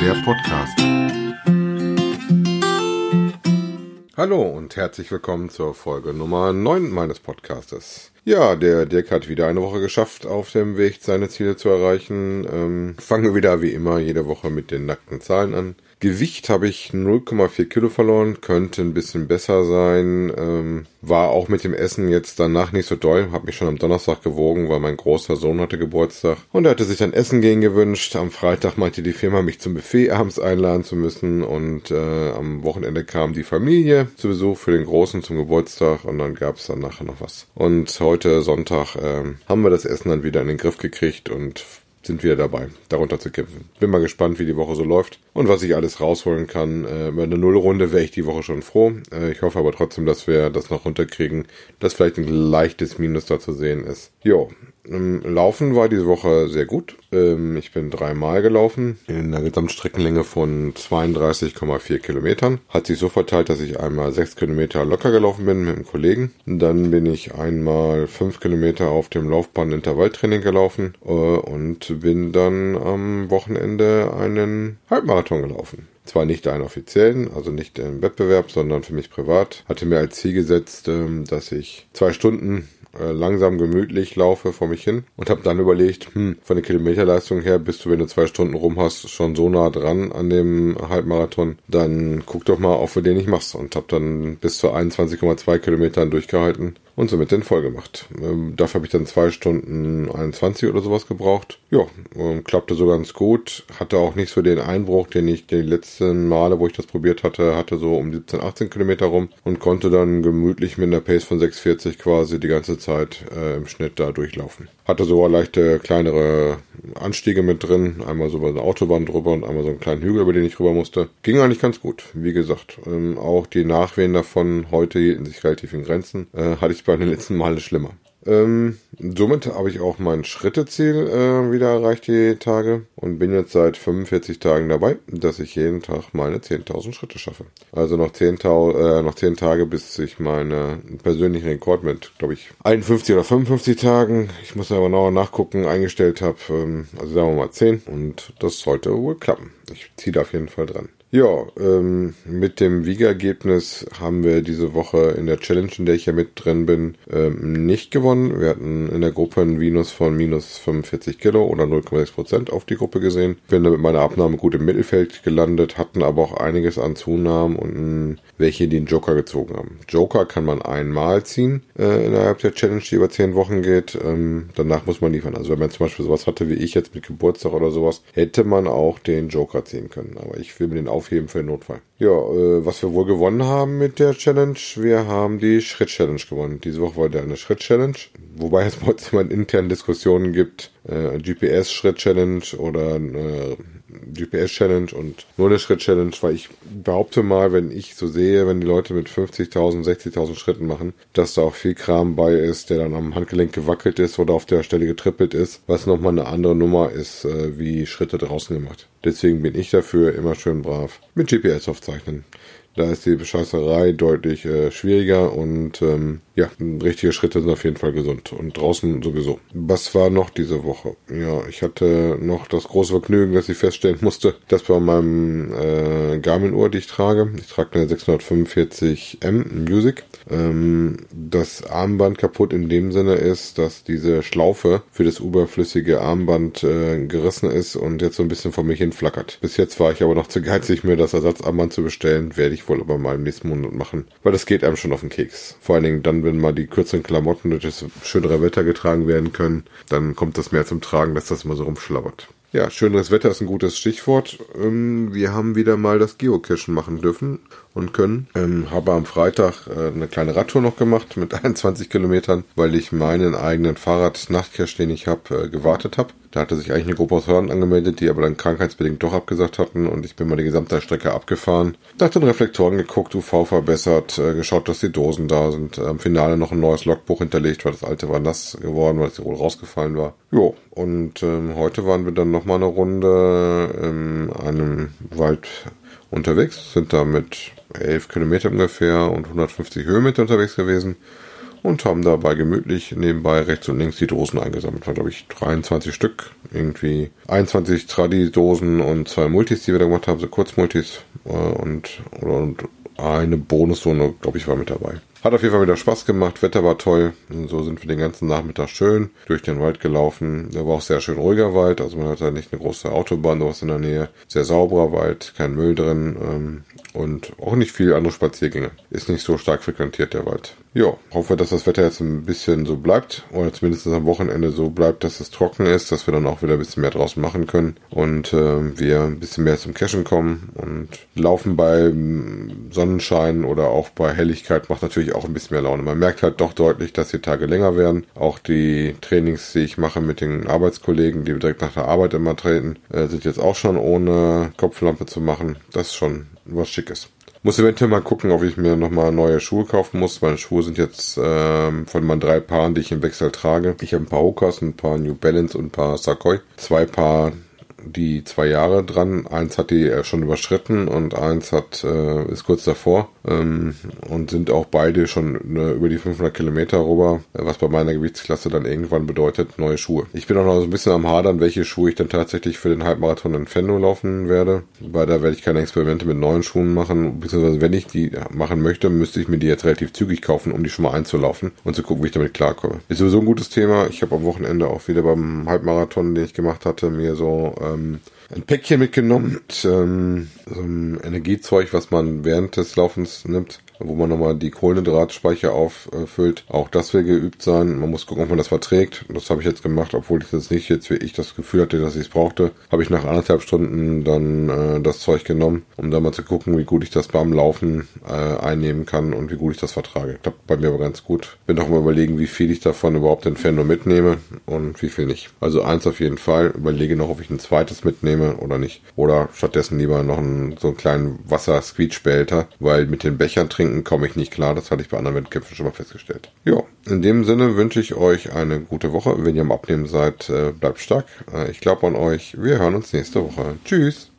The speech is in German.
der Podcast. Hallo und herzlich willkommen zur Folge Nummer 9 meines Podcastes. Ja, der Dirk hat wieder eine Woche geschafft, auf dem Weg seine Ziele zu erreichen. Ähm, fangen wir wieder wie immer jede Woche mit den nackten Zahlen an. Gewicht habe ich 0,4 Kilo verloren, könnte ein bisschen besser sein. Ähm, war auch mit dem Essen jetzt danach nicht so doll. Habe mich schon am Donnerstag gewogen, weil mein großer Sohn hatte Geburtstag. Und er hatte sich dann Essen gehen gewünscht. Am Freitag meinte die Firma, mich zum Buffet abends einladen zu müssen. Und äh, am Wochenende kam die Familie zu Besuch für den Großen zum Geburtstag. Und dann gab es dann nachher noch was. Und heute Sonntag äh, haben wir das Essen dann wieder in den Griff gekriegt und sind wieder dabei, darunter zu kämpfen. Bin mal gespannt, wie die Woche so läuft und was ich alles rausholen kann. Äh, bei der Nullrunde wäre ich die Woche schon froh. Äh, ich hoffe aber trotzdem, dass wir das noch runterkriegen, dass vielleicht ein leichtes Minus da zu sehen ist. Jo, Laufen war diese Woche sehr gut. Ähm, ich bin dreimal gelaufen in einer Gesamtstreckenlänge von 32,4 Kilometern. Hat sich so verteilt, dass ich einmal 6 Kilometer locker gelaufen bin mit einem Kollegen. Dann bin ich einmal 5 Kilometer auf dem Laufband Intervalltraining gelaufen äh, und bin dann am Wochenende einen Halbmarathon gelaufen zwar nicht einen offiziellen, also nicht im Wettbewerb, sondern für mich privat. Hatte mir als Ziel gesetzt, ähm, dass ich zwei Stunden äh, langsam gemütlich laufe vor mich hin und habe dann überlegt, hm, von der Kilometerleistung her bist du, wenn du zwei Stunden rum hast, schon so nah dran an dem Halbmarathon, dann guck doch mal auf, für den ich mach's und habe dann bis zu 21,2 Kilometern durchgehalten und somit den voll gemacht. Ähm, dafür habe ich dann zwei Stunden 21 oder sowas gebraucht. Ja, ähm, klappte so ganz gut. Hatte auch nicht so den Einbruch, den ich die letzten Male, wo ich das probiert hatte, hatte so um 17, 18 Kilometer rum und konnte dann gemütlich mit einer Pace von 6,40 quasi die ganze Zeit äh, im Schnitt da durchlaufen. Hatte sogar leichte kleinere Anstiege mit drin, einmal so über eine Autobahn drüber und einmal so einen kleinen Hügel, über den ich rüber musste. Ging eigentlich ganz gut, wie gesagt. Ähm, auch die Nachwehen davon heute hielten sich relativ in Grenzen. Äh, hatte ich bei den letzten Male schlimmer. Ähm, somit habe ich auch mein Schritteziel äh, wieder erreicht die Tage und bin jetzt seit 45 Tagen dabei, dass ich jeden Tag meine 10.000 Schritte schaffe. Also noch 10, äh, noch 10 Tage, bis ich meinen persönlichen Rekord mit, glaube ich, 51 oder 55 Tagen, ich muss aber noch nachgucken, eingestellt habe. Ähm, also sagen wir mal 10 und das sollte wohl klappen. Ich ziehe da auf jeden Fall dran. Ja, ähm, mit dem Wiegergebnis haben wir diese Woche in der Challenge, in der ich ja mit drin bin, ähm, nicht gewonnen. Wir hatten in der Gruppe ein Minus von minus 45 Kilo oder 0,6 Prozent auf die Gruppe gesehen. Bin da mit meiner Abnahme gut im Mittelfeld gelandet, hatten aber auch einiges an Zunahmen und welche, einen Joker gezogen haben. Joker kann man einmal ziehen äh, innerhalb der Challenge, die über 10 Wochen geht. Ähm, danach muss man liefern. Also wenn man zum Beispiel sowas hatte wie ich jetzt mit Geburtstag oder sowas, hätte man auch den Joker ziehen können. Aber ich will mir den aufheben für den Notfall. Ja, äh, was wir wohl gewonnen haben mit der Challenge, wir haben die Schritt-Challenge gewonnen. Diese Woche war der eine Schritt-Challenge, wobei es bei uns immer interne Diskussionen gibt, äh, GPS-Schritt-Challenge oder äh, GPS-Challenge und nur eine Schritt-Challenge, weil ich behaupte mal, wenn ich so sehe, wenn die Leute mit 50.000, 60.000 Schritten machen, dass da auch viel Kram bei ist, der dann am Handgelenk gewackelt ist oder auf der Stelle getrippelt ist, was nochmal eine andere Nummer ist, äh, wie Schritte draußen gemacht. Deswegen bin ich dafür immer schön brav mit GPS aufzeichnen. Da ist die Bescheißerei deutlich äh, schwieriger und ähm, ja, richtige Schritte sind auf jeden Fall gesund und draußen sowieso. Was war noch diese Woche? Ja, ich hatte noch das große Vergnügen, dass ich feststellen musste, dass bei meinem äh, Garmin-Uhr, die ich trage, ich trage eine 645M Music, ähm, das Armband kaputt in dem Sinne ist, dass diese Schlaufe für das überflüssige Armband äh, gerissen ist und jetzt so ein bisschen vor mich hin flackert. Bis jetzt war ich aber noch zu geizig, mir das Ersatzarmband zu bestellen, werde ich wohl aber mal im nächsten Monat machen, weil das geht einem schon auf den Keks. Vor allen Dingen dann, wenn mal die kürzeren Klamotten durch das schönere Wetter getragen werden können, dann kommt das mehr zum Tragen, dass das mal so rumschlabbert. Ja, schöneres Wetter ist ein gutes Stichwort. Ähm, wir haben wieder mal das Geocachen machen dürfen und können. Ähm, habe am Freitag äh, eine kleine Radtour noch gemacht mit 21 Kilometern, weil ich meinen eigenen Fahrrad-Nachtcache, den ich habe, äh, gewartet habe. Da hatte sich eigentlich eine Gruppe aus Hörern angemeldet, die aber dann krankheitsbedingt doch abgesagt hatten und ich bin mal die gesamte Strecke abgefahren. Nach den Reflektoren geguckt, UV verbessert, äh, geschaut, dass die Dosen da sind. Am Finale noch ein neues Logbuch hinterlegt, weil das alte war nass geworden, weil es wohl rausgefallen war. Jo, und ähm, heute waren wir dann nochmal eine Runde in einem Wald unterwegs, sind da mit 11 Kilometer ungefähr und 150 Höhenmeter unterwegs gewesen und haben dabei gemütlich nebenbei rechts und links die Dosen eingesammelt. War, glaube ich, 23 Stück. Irgendwie 21 Tradi-Dosen und zwei Multis, die wir da gemacht haben, so Kurzmultis äh, und, oder, und eine Bonuszone, glaube ich, war mit dabei. Hat auf jeden Fall wieder Spaß gemacht, Wetter war toll. Und so sind wir den ganzen Nachmittag schön durch den Wald gelaufen. Der war auch sehr schön ruhiger Wald, also man hat da nicht eine große Autobahn, was in der Nähe. Sehr sauberer Wald, kein Müll drin ähm, und auch nicht viel andere Spaziergänge. Ist nicht so stark frequentiert der Wald. Ja, hoffe, dass das Wetter jetzt ein bisschen so bleibt oder zumindest am Wochenende so bleibt, dass es trocken ist, dass wir dann auch wieder ein bisschen mehr draußen machen können und äh, wir ein bisschen mehr zum Cashen kommen und laufen bei Sonnenschein oder auch bei Helligkeit macht natürlich auch ein bisschen mehr Laune. Man merkt halt doch deutlich, dass die Tage länger werden. Auch die Trainings, die ich mache mit den Arbeitskollegen, die direkt nach der Arbeit immer treten, äh, sind jetzt auch schon ohne Kopflampe zu machen. Das ist schon was Schickes. Muss eventuell mal gucken, ob ich mir nochmal neue Schuhe kaufen muss. Meine Schuhe sind jetzt ähm, von meinen drei Paaren, die ich im Wechsel trage. Ich habe ein paar Hokas, ein paar New Balance und ein paar Sakoi. Zwei Paar die zwei Jahre dran. Eins hat die schon überschritten und eins hat äh, ist kurz davor ähm, und sind auch beide schon äh, über die 500 Kilometer rüber, was bei meiner Gewichtsklasse dann irgendwann bedeutet neue Schuhe. Ich bin auch noch so ein bisschen am Hadern, welche Schuhe ich dann tatsächlich für den Halbmarathon in Fenno laufen werde, weil da werde ich keine Experimente mit neuen Schuhen machen, beziehungsweise wenn ich die machen möchte, müsste ich mir die jetzt relativ zügig kaufen, um die schon mal einzulaufen und zu gucken, wie ich damit klarkomme. Ist sowieso ein gutes Thema. Ich habe am Wochenende auch wieder beim Halbmarathon, den ich gemacht hatte, mir so ähm, ein Päckchen mitgenommen mit ähm, so einem Energiezeug, was man während des Laufens nimmt wo man nochmal die Kohlenhydratspeicher auffüllt. Auch das will geübt sein. Man muss gucken, ob man das verträgt. Das habe ich jetzt gemacht, obwohl ich das nicht jetzt wie ich das Gefühl hatte, dass ich es brauchte. Habe ich nach anderthalb Stunden dann äh, das Zeug genommen, um dann mal zu gucken, wie gut ich das beim Laufen äh, einnehmen kann und wie gut ich das vertrage. Klappt bei mir aber ganz gut. Bin auch mal überlegen, wie viel ich davon überhaupt in Fendo mitnehme und wie viel nicht. Also eins auf jeden Fall. Überlege noch, ob ich ein zweites mitnehme oder nicht. Oder stattdessen lieber noch einen, so einen kleinen Wasser-Squeeze-Behälter, weil mit den Bechern trinken Trinken komme ich nicht klar. Das hatte ich bei anderen Wettkämpfen schon mal festgestellt. Ja, in dem Sinne wünsche ich euch eine gute Woche. Wenn ihr am Abnehmen seid, äh, bleibt stark. Äh, ich glaube an euch. Wir hören uns nächste Woche. Tschüss.